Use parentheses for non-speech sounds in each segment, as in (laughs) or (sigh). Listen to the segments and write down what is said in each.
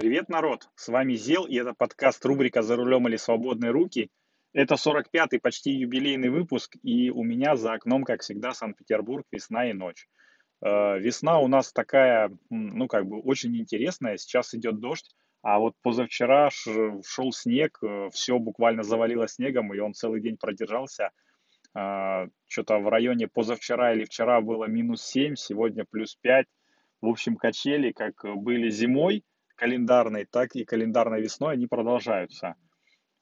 Привет, народ! С вами Зел, и это подкаст рубрика «За рулем или свободные руки». Это 45-й почти юбилейный выпуск, и у меня за окном, как всегда, Санкт-Петербург, весна и ночь. Э, весна у нас такая, ну, как бы очень интересная. Сейчас идет дождь, а вот позавчера шел снег, э, все буквально завалило снегом, и он целый день продержался. Э, Что-то в районе позавчера или вчера было минус 7, сегодня плюс 5. В общем, качели, как были зимой, календарной, так и календарной весной они продолжаются.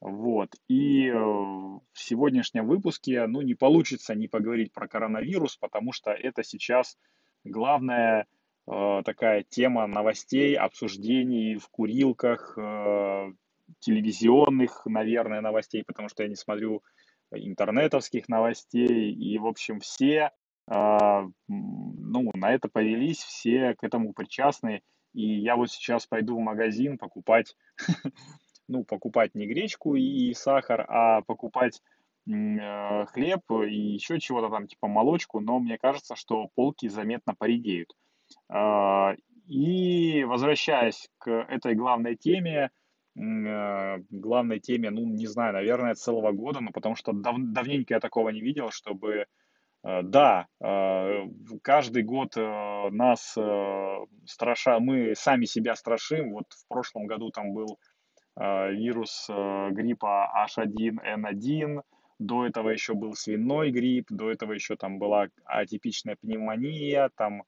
Вот. И э, в сегодняшнем выпуске, ну, не получится не поговорить про коронавирус, потому что это сейчас главная э, такая тема новостей, обсуждений в курилках, э, телевизионных, наверное, новостей, потому что я не смотрю интернетовских новостей. И, в общем, все э, ну, на это повелись, все к этому причастны. И я вот сейчас пойду в магазин покупать, (laughs) ну, покупать не гречку и сахар, а покупать э, хлеб и еще чего-то там, типа молочку, но мне кажется, что полки заметно поредеют. А, и возвращаясь к этой главной теме, э, главной теме, ну, не знаю, наверное, целого года, ну, потому что дав давненько я такого не видел, чтобы да, э, каждый год э, нас страша, мы сами себя страшим. Вот в прошлом году там был вирус гриппа H1N1, до этого еще был свиной грипп, до этого еще там была атипичная пневмония, там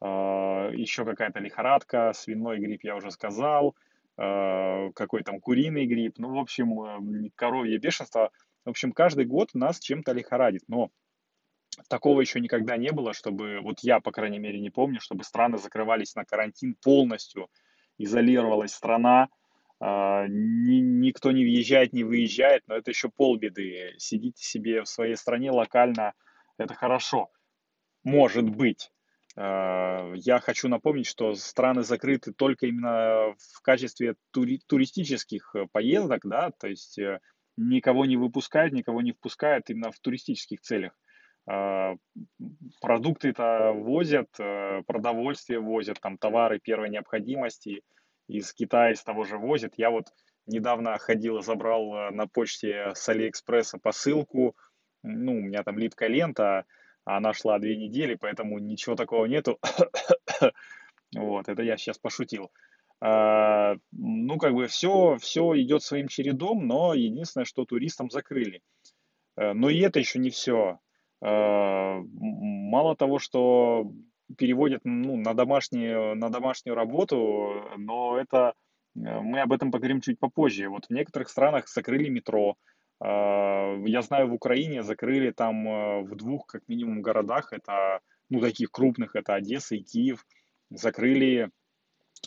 еще какая-то лихорадка, свиной грипп я уже сказал, какой там куриный грипп, ну, в общем, коровье бешенство. В общем, каждый год нас чем-то лихорадит, но Такого еще никогда не было, чтобы, вот я, по крайней мере, не помню, чтобы страны закрывались на карантин полностью, изолировалась страна, э, ни, никто не въезжает, не выезжает, но это еще полбеды. Сидите себе в своей стране локально, это хорошо. Может быть. Э, я хочу напомнить, что страны закрыты только именно в качестве тури туристических поездок, да, то есть э, никого не выпускают, никого не впускают именно в туристических целях. А, продукты-то возят, э, продовольствие возят, там товары первой необходимости из Китая, из того же возят. Я вот недавно ходил, забрал э, на почте с Алиэкспресса посылку, ну, у меня там липкая лента, а она шла две недели, поэтому ничего такого нету. (coughs) Вот, это я сейчас пошутил. А, ну, как бы все, все идет своим чередом, но единственное, что туристам закрыли. Э, но и это еще не все. Э, мало того, что переводят ну, на, домашнюю, на домашнюю работу, но это э, мы об этом поговорим чуть попозже. Вот в некоторых странах закрыли метро. Э, я знаю, в Украине закрыли там в двух, как минимум, городах, это, ну, таких крупных, это Одесса и Киев, закрыли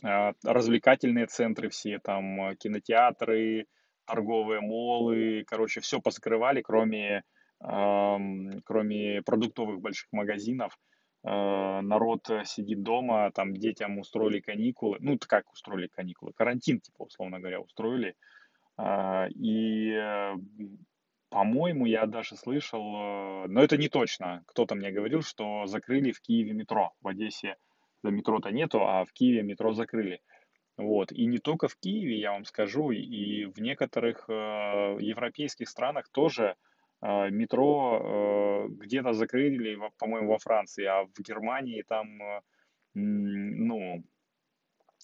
развлекательные центры все, там кинотеатры, торговые молы, короче, все позакрывали, кроме кроме продуктовых больших магазинов, э, народ сидит дома, там детям устроили каникулы, ну, как устроили каникулы, карантин, типа, условно говоря, устроили. А, и, по-моему, я даже слышал, э, но это не точно, кто-то мне говорил, что закрыли в Киеве метро, в Одессе метро-то нету, а в Киеве метро закрыли. Вот. И не только в Киеве, я вам скажу, и в некоторых э, европейских странах тоже метро э, где-то закрыли, по-моему, во Франции, а в Германии там, э, ну,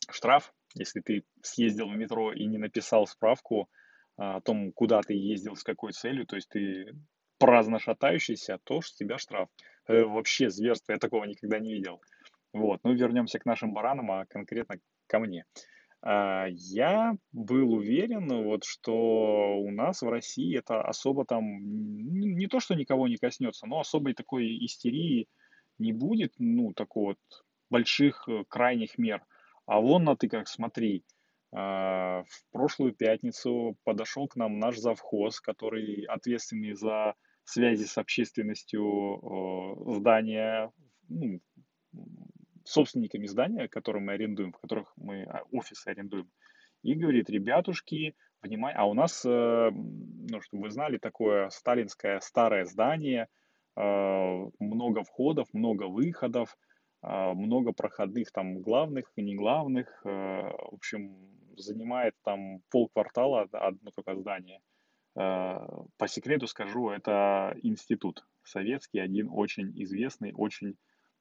штраф, если ты съездил в метро и не написал справку о том, куда ты ездил, с какой целью, то есть ты праздно шатающийся, то с тебя штраф. Э, вообще зверство, я такого никогда не видел. Вот, ну вернемся к нашим баранам, а конкретно ко мне. А, я был уверен, вот, что у нас в России это особо там, не то, что никого не коснется, но особой такой истерии не будет, ну, такой вот больших э, крайних мер. А вон на ты как смотри, а, в прошлую пятницу подошел к нам наш завхоз, который ответственный за связи с общественностью здания, ну, собственниками здания, которые мы арендуем, в которых мы а, офисы арендуем, и говорит, ребятушки, внимание, а у нас, э, ну, чтобы вы знали, такое сталинское старое здание, э, много входов, много выходов, э, много проходных там главных и не главных, в общем, занимает там полквартала одно только здание. По секрету скажу, это институт советский, один очень известный, очень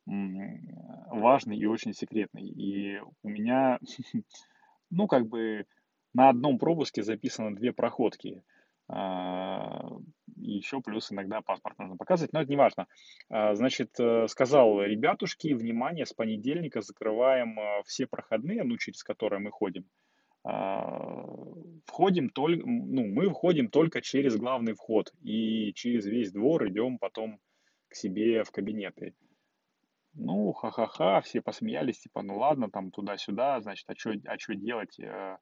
важный и очень секретный. И у меня, (laughs) ну, как бы на одном пропуске записано две проходки – а, еще плюс иногда паспорт нужно показывать, но это не важно. А, значит, э, сказал, ребятушки, внимание, с понедельника закрываем э, все проходные, ну, через которые мы ходим. А, входим только, ну, мы входим только через главный вход и через весь двор идем потом к себе в кабинеты. Ну, ха-ха-ха, все посмеялись, типа, ну ладно, там туда-сюда, значит, а что а чё делать? Э,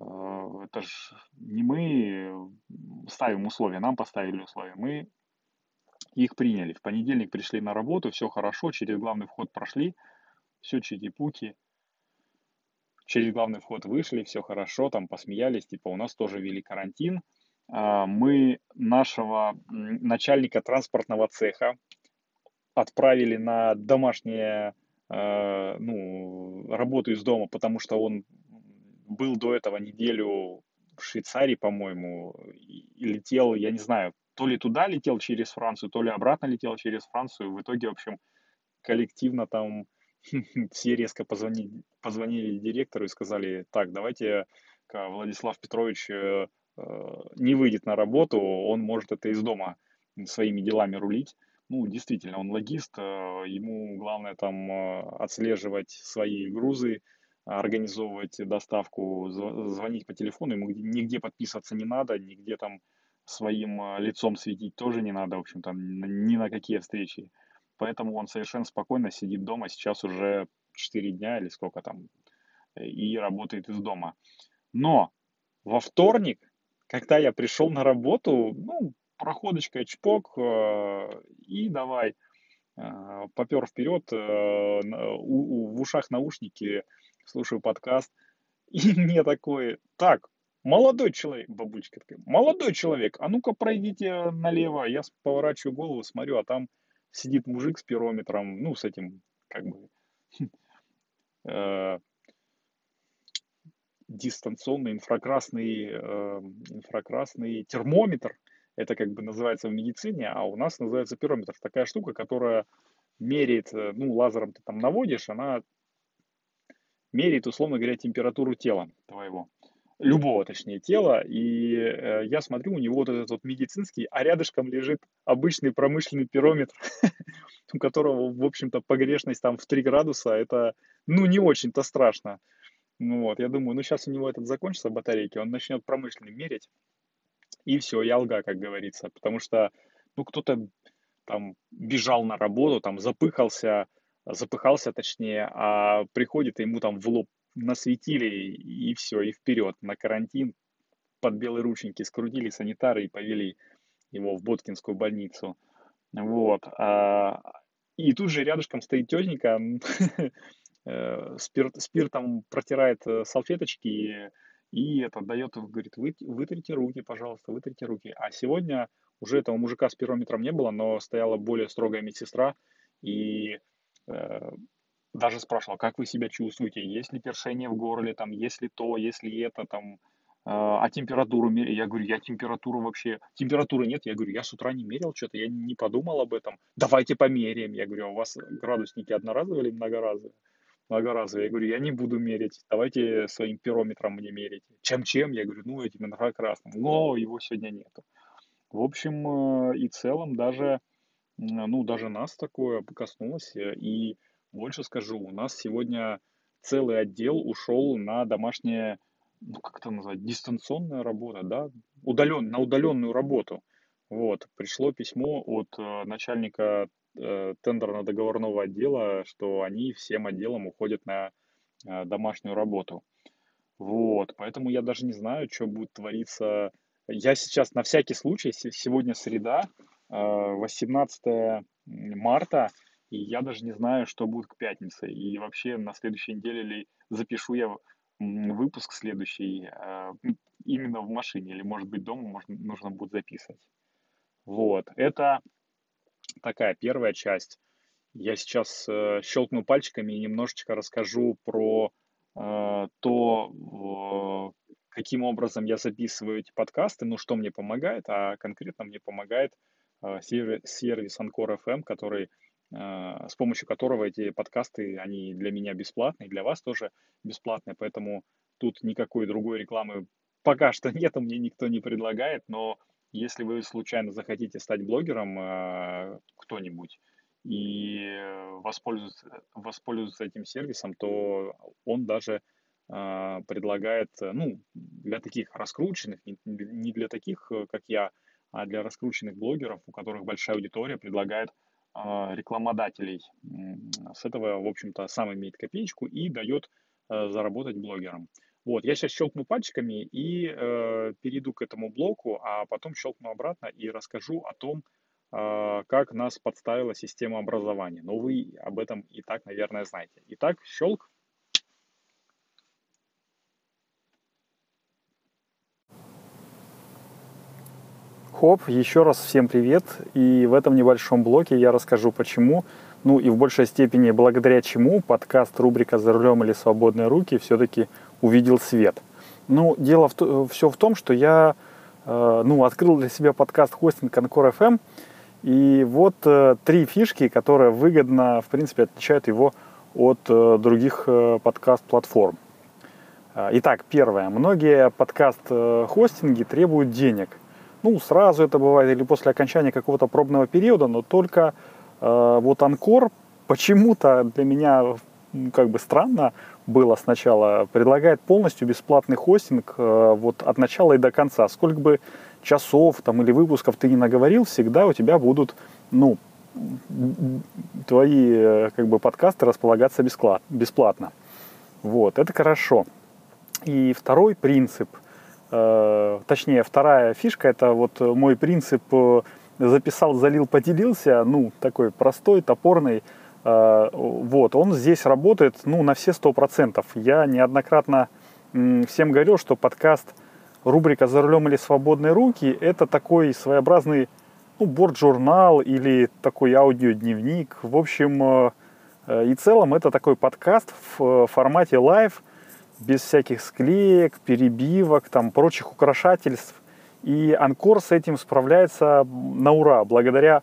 Э, это ж не мы ставим условия, нам поставили условия, мы их приняли. В понедельник пришли на работу, все хорошо, через главный вход прошли, все чики-пуки. Через главный вход вышли, все хорошо, там посмеялись, типа у нас тоже ввели карантин. А, мы нашего начальника транспортного цеха отправили на домашнее э, ну, работу из дома, потому что он был до этого неделю в Швейцарии, по-моему, и летел, я не знаю, то ли туда летел через Францию, то ли обратно летел через Францию. В итоге, в общем, коллективно там (laughs) все резко позвонили, позвонили директору и сказали, так, давайте Владислав Петрович э, э, не выйдет на работу, он может это из дома своими делами рулить. Ну, действительно, он логист, э, ему главное там отслеживать свои грузы, организовывать доставку, звонить по телефону, ему нигде подписываться не надо, нигде там своим а, лицом светить тоже не надо, в общем-то, ни на какие встречи. Поэтому он совершенно спокойно сидит дома, сейчас уже 4 дня или сколько там, и работает из дома. Но во вторник, когда я пришел на работу, ну, проходочка, чпок, а, и давай, а, попер вперед, в ушах наушники, слушаю подкаст, (laughs) и мне такое, так, молодой человек, бабулечка такая, молодой человек, а ну-ка пройдите налево. Я поворачиваю голову, смотрю, а там сидит мужик с пирометром, ну, с этим, как бы, (laughs) э, дистанционный инфракрасный, э, инфракрасный термометр. Это как бы называется в медицине, а у нас называется пирометр. Такая штука, которая меряет, э, ну, лазером ты там наводишь, она меряет, условно говоря, температуру тела твоего, любого, точнее, тела, и э, я смотрю, у него вот этот вот медицинский, а рядышком лежит обычный промышленный пирометр, (laughs) у которого, в общем-то, погрешность там в 3 градуса, это, ну, не очень-то страшно. Ну вот, я думаю, ну сейчас у него этот закончится батарейки, он начнет промышленный мерить, и все, я лга, как говорится, потому что, ну, кто-то там бежал на работу, там запыхался, запыхался точнее, а приходит, и ему там в лоб насветили, и все, и вперед, на карантин, под белые рученьки скрутили санитары и повели его в Боткинскую больницу. Вот. А, и тут же рядышком стоит тетенька, (laughs) э, спирт, спиртом протирает э, салфеточки и это дает, говорит, вы, вытрите руки, пожалуйста, вытрите руки. А сегодня уже этого мужика с пирометром не было, но стояла более строгая медсестра, и Э, даже спрашивал, как вы себя чувствуете, есть ли першение в горле, там, есть ли то, есть ли это, там, э, а температуру мерить? Я говорю, я температуру вообще... Температуры нет. Я говорю, я с утра не мерил что-то, я не подумал об этом. Давайте померяем. Я говорю, а у вас градусники одноразовые или многоразовые? Многоразовые. Я говорю, я не буду мерить. Давайте своим пирометром мне мерите. Чем-чем? Я говорю, ну, этим инфракрасным. Но его сегодня нету. В общем э, и целом даже ну, даже нас такое коснулось. И больше скажу, у нас сегодня целый отдел ушел на домашнее, ну, как это назвать, дистанционная работа, да, удален, на удаленную работу. Вот, пришло письмо от э, начальника тендерно-договорного отдела, что они всем отделам уходят на э, домашнюю работу. Вот, поэтому я даже не знаю, что будет твориться. Я сейчас на всякий случай, сегодня среда, 18 марта, и я даже не знаю, что будет к пятнице. И вообще на следующей неделе ли запишу я выпуск следующий именно в машине, или может быть дома можно, нужно будет записывать. Вот, это такая первая часть. Я сейчас э, щелкну пальчиками и немножечко расскажу про э, то каким образом я записываю эти подкасты, ну, что мне помогает, а конкретно мне помогает сервис Anchor FM, который, с помощью которого эти подкасты, они для меня бесплатные, для вас тоже бесплатные, поэтому тут никакой другой рекламы пока что (laughs) нет, мне никто не предлагает, но если вы случайно захотите стать блогером, кто-нибудь, и воспользоваться, воспользоваться этим сервисом, то он даже э, предлагает, ну, для таких раскрученных, не, для таких, э, как я, а для раскрученных блогеров, у которых большая аудитория, предлагает э, рекламодателей. С этого, в общем-то, сам имеет копеечку и дает э, заработать блогерам. Вот, я сейчас щелкну пальчиками и э, перейду к этому блоку, а потом щелкну обратно и расскажу о том, а, как нас подставила система образования. Но вы об этом и так, наверное, знаете. Итак, щелк. Хоп, еще раз всем привет. И в этом небольшом блоке я расскажу, почему, ну и в большей степени благодаря чему подкаст рубрика «За рулем или свободные руки» все-таки увидел свет. Ну, дело в, все в том, что я э, ну, открыл для себя подкаст хостинг Анкор FM, и вот э, три фишки, которые выгодно, в принципе, отличают его от э, других э, подкаст-платформ. Э, итак, первое. Многие подкаст-хостинги требуют денег. Ну, сразу это бывает или после окончания какого-то пробного периода, но только э, вот Анкор почему-то для меня как бы странно было сначала, предлагает полностью бесплатный хостинг э, вот от начала и до конца. Сколько бы часов там, или выпусков ты не наговорил, всегда у тебя будут, ну, твои э, как бы подкасты располагаться бесплатно. Вот, это хорошо. И второй принцип, э, точнее, вторая фишка, это вот мой принцип записал, залил, поделился, ну, такой простой, топорный, вот, он здесь работает, ну, на все сто процентов. Я неоднократно всем говорил, что подкаст – рубрика «За рулем или свободные руки» — это такой своеобразный ну, борт-журнал или такой аудиодневник. В общем э, э, и целом это такой подкаст в э, формате live, без всяких склеек, перебивок, там, прочих украшательств. И Анкор с этим справляется на ура, благодаря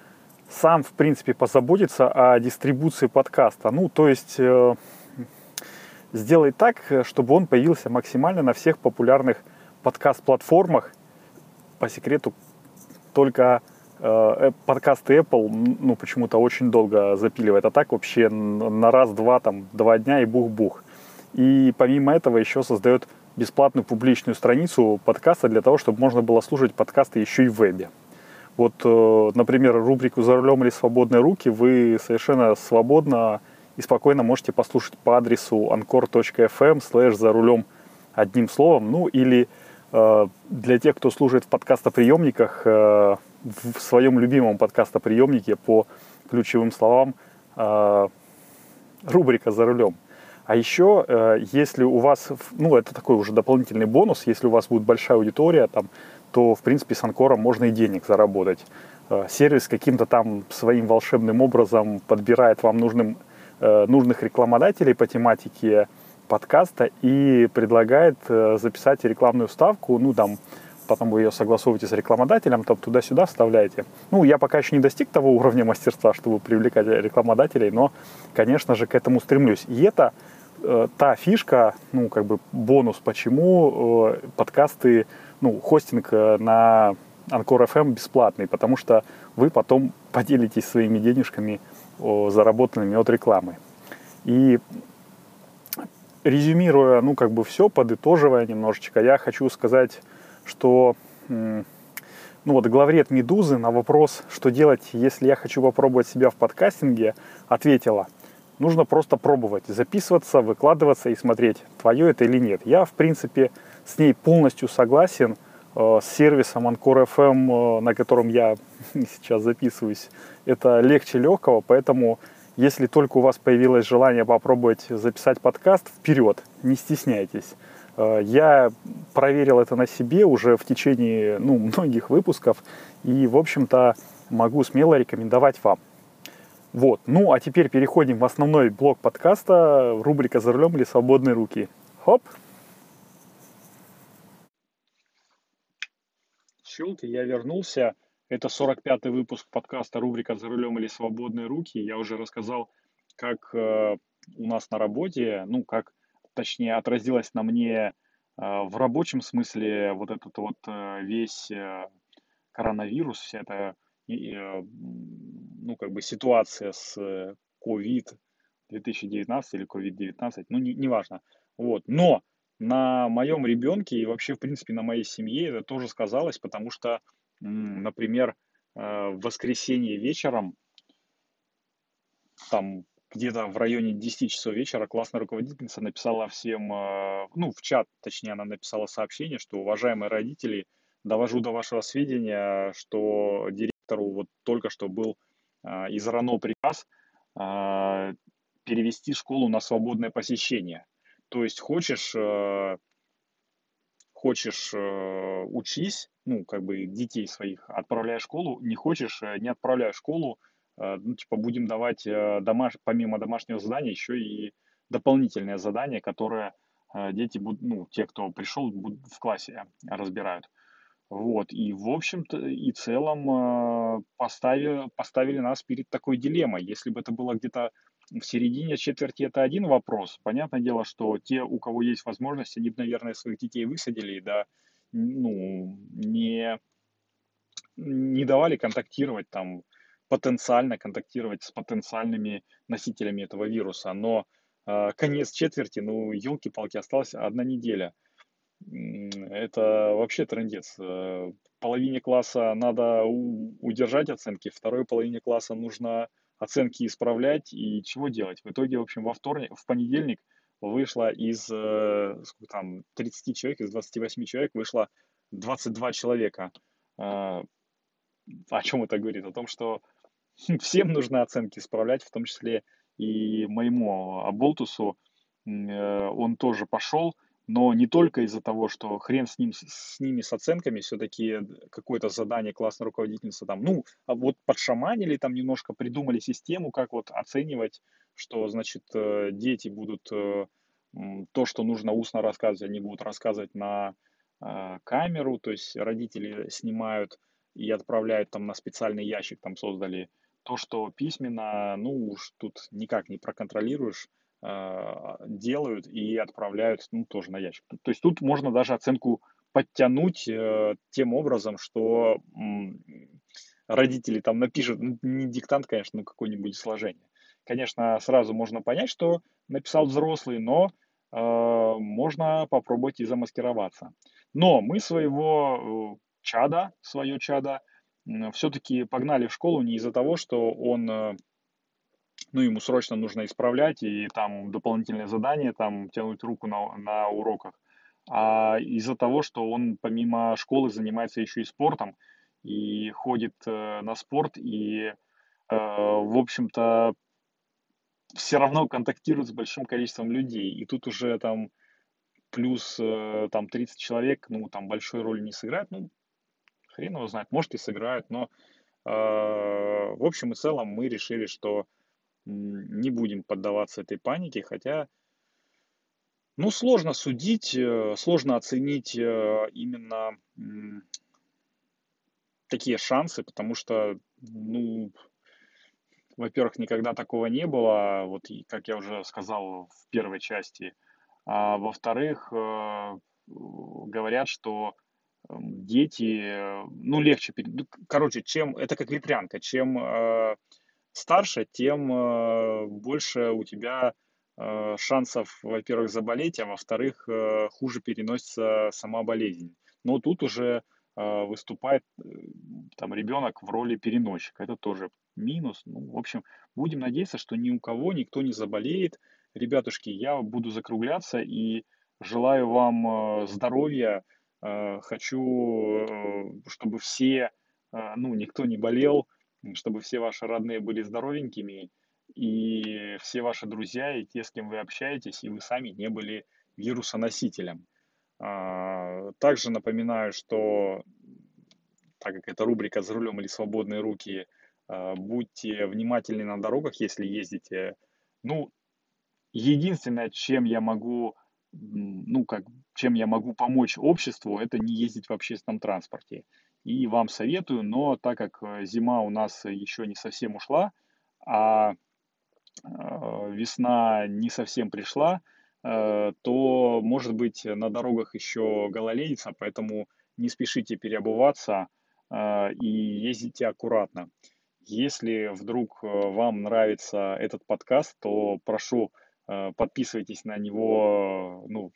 сам, в принципе, позаботится о дистрибуции подкаста. Ну, то есть э, сделай так, чтобы он появился максимально на всех популярных подкаст-платформах. По секрету, только э, подкасты Apple, ну, почему-то очень долго запиливает, а так вообще на раз-два, там, два дня и бух-бух. И помимо этого еще создает бесплатную публичную страницу подкаста для того, чтобы можно было слушать подкасты еще и в вебе. Вот, э, например, рубрику «За рулем или свободные руки» вы совершенно свободно и спокойно можете послушать по адресу anchor.fm slash «За рулем» одним словом, ну или Э, для тех, кто служит в подкастоприемниках, э, в своем любимом подкастоприемнике по ключевым словам рубрика «За рулем». А еще, если у вас, ну, это такой уже дополнительный бонус, если у вас будет большая аудитория, там, то, в принципе, с Анкором можно и денег заработать. Сервис каким-то там своим волшебным образом подбирает вам нужным, нужных рекламодателей по тематике подкаста и предлагает э, записать рекламную вставку, ну, там, потом вы ее согласовываете с рекламодателем, там туда-сюда вставляете. Ну, я пока еще не достиг того уровня мастерства, чтобы привлекать рекламодателей, но, конечно же, к этому стремлюсь. И это э, та фишка, ну, как бы бонус, почему э, подкасты, ну, хостинг э, на Анкор FM бесплатный, потому что вы потом поделитесь своими денежками, заработанными от рекламы. И резюмируя, ну, как бы все, подытоживая немножечко, я хочу сказать, что, ну, вот главред «Медузы» на вопрос, что делать, если я хочу попробовать себя в подкастинге, ответила, Нужно просто пробовать, записываться, выкладываться и смотреть, твое это или нет. Я, в принципе, с ней полностью согласен. Э, с сервисом Anchor FM, э, на котором я (laughs) сейчас записываюсь, это легче легкого, поэтому если только у вас появилось желание попробовать записать подкаст, вперед, не стесняйтесь. Э, я проверил это на себе уже в течение ну, (laughs) многих выпусков и, в общем-то, могу смело рекомендовать вам. Вот. Ну, а теперь переходим в основной блок подкаста, рубрика «За рулем или свободные руки». Хоп! Щелки, я вернулся. Это 45-й выпуск подкаста рубрика «За рулем или свободные руки». Я уже рассказал, как э, у нас на работе, ну, как, точнее, отразилось на мне э, в рабочем смысле вот этот вот э, весь э, коронавирус, вся эта Э, ну, как бы ситуация с COVID 2019 или COVID-19, ну, не, неважно. Вот. Но на моем ребенке и вообще, в принципе, на моей семье это тоже сказалось, потому что, например, э, в воскресенье вечером, там где-то в районе 10 часов вечера классная руководительница написала всем, э, ну, в чат, точнее, она написала сообщение, что, уважаемые родители, довожу до вашего сведения, что директору вот только что был а, из РАНО приказ перевести школу на свободное посещение. То есть хочешь, а, хочешь а, учись, ну, как бы детей своих отправляй в школу, не хочешь, не отправляй в школу, ну, типа будем давать домаш... помимо домашнего задания еще и дополнительное задание, которое дети будут, ну, те, кто пришел, будут в классе разбирают. Вот, и в общем-то и целом э, поставили, поставили нас перед такой дилеммой. Если бы это было где-то в середине четверти, это один вопрос. Понятное дело, что те, у кого есть возможность, они бы, наверное, своих детей высадили, да, ну, не, не давали контактировать там, потенциально контактировать с потенциальными носителями этого вируса. Но э, конец четверти, ну, елки-палки, осталась одна неделя – это вообще трендец. Э, половине класса надо удержать оценки, второй половине класса нужно оценки исправлять и чего делать. В итоге, в общем, во вторник, в понедельник вышло из э, сколько там, 30 человек, из 28 человек вышло 22 человека. Э, о чем это говорит? О том, что (laughs) всем нужно оценки исправлять, в том числе и моему Аболтусу. Он тоже пошел, но не только из-за того, что хрен с, ним, с ними, с оценками, все-таки какое-то задание классной руководительницы там, ну, а вот подшаманили, там немножко придумали систему, как вот оценивать, что, значит, э, дети будут э, то, что нужно устно рассказывать, они будут рассказывать на э, камеру, то есть родители снимают и отправляют там на специальный ящик, там создали то, что письменно, ну уж тут никак не проконтролируешь, делают и отправляют, ну, тоже на ящик. То есть тут можно даже оценку подтянуть э, тем образом, что родители там напишут, ну, не диктант, конечно, но какое-нибудь сложение. Конечно, сразу можно понять, что написал взрослый, но э, можно попробовать и замаскироваться. Но мы своего э, чада, свое чада, все-таки погнали в школу не из-за того, что он ну, ему срочно нужно исправлять, и там дополнительные задания, там тянуть руку на, на уроках. А из-за того, что он помимо школы занимается еще и спортом, и ходит э, на спорт, и, э, в общем-то, все равно контактирует с большим количеством людей. И тут уже там плюс э, там 30 человек, ну, там большой роли не сыграет, ну, хрен его знает, может и сыграют, но э, в общем и целом мы решили, что не будем поддаваться этой панике, хотя, ну, сложно судить, э, сложно оценить э, именно такие шансы, потому что, ну, во-первых, никогда такого не было, вот как я уже сказал в первой части, а во-вторых, э, говорят, что дети, ну, легче, ну, короче, чем, это как ветрянка, чем старше, тем э, больше у тебя э, шансов, во-первых, заболеть, а во-вторых, э, хуже переносится сама болезнь. Но тут уже выступает там ребенок в роли переносчика. Это тоже минус. Ну, в общем, будем надеяться, что ни у кого никто не заболеет. Ребятушки, я буду закругляться и желаю вам здоровья. Хочу, чтобы все, ну, никто не болел, чтобы все ваши родные были здоровенькими, и все ваши друзья, и те, с кем вы общаетесь, и вы сами не были вирусоносителем. А, также напоминаю, что так как это рубрика «За рулем или свободные руки», а, будьте внимательны на дорогах, если ездите. Ну, единственное, чем я могу, ну, как, чем я могу помочь обществу, это не ездить в общественном транспорте. И вам советую, но так как э, зима у нас еще не совсем ушла, а Э, весна не совсем пришла, э, то, может быть, на дорогах еще гололедица, поэтому не спешите переобуваться э, и ездите аккуратно. Если вдруг вам нравится этот подкаст, то прошу подписывайтесь на него ну,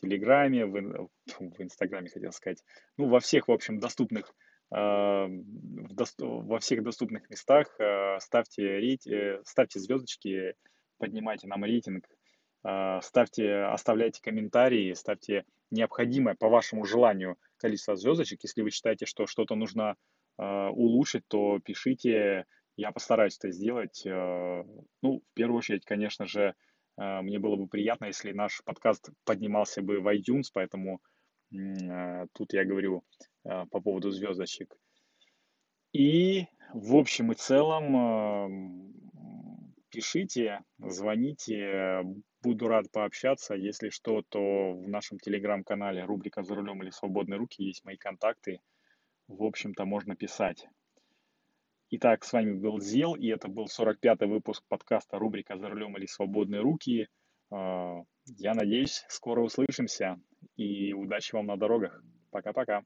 Телеграме, в, в Инстаграме, хотел сказать, ну, во всех, в общем, доступных а, во всех доступных местах а, ставьте, рейт, э, ставьте звездочки, поднимайте нам рейтинг, а, ставьте, оставляйте комментарии, ставьте необходимое по вашему желанию количество звездочек. Если вы считаете, что что-то нужно улучшить, то пишите, я постараюсь это сделать. Ну, в первую очередь, конечно же, мне было бы приятно, если наш подкаст поднимался бы в iTunes, поэтому тут я говорю а, по поводу звездочек. И в общем и целом пишите, звоните, буду рад пообщаться. Если что, то в нашем телеграм-канале рубрика «За рулем» или «Свободные руки» есть мои контакты. В общем-то, можно писать. Итак, с вами был Зел, и это был 45-й выпуск подкаста рубрика «За рулем» или «Свободные руки». А, я надеюсь, скоро услышимся, и удачи вам на дорогах. Пока-пока.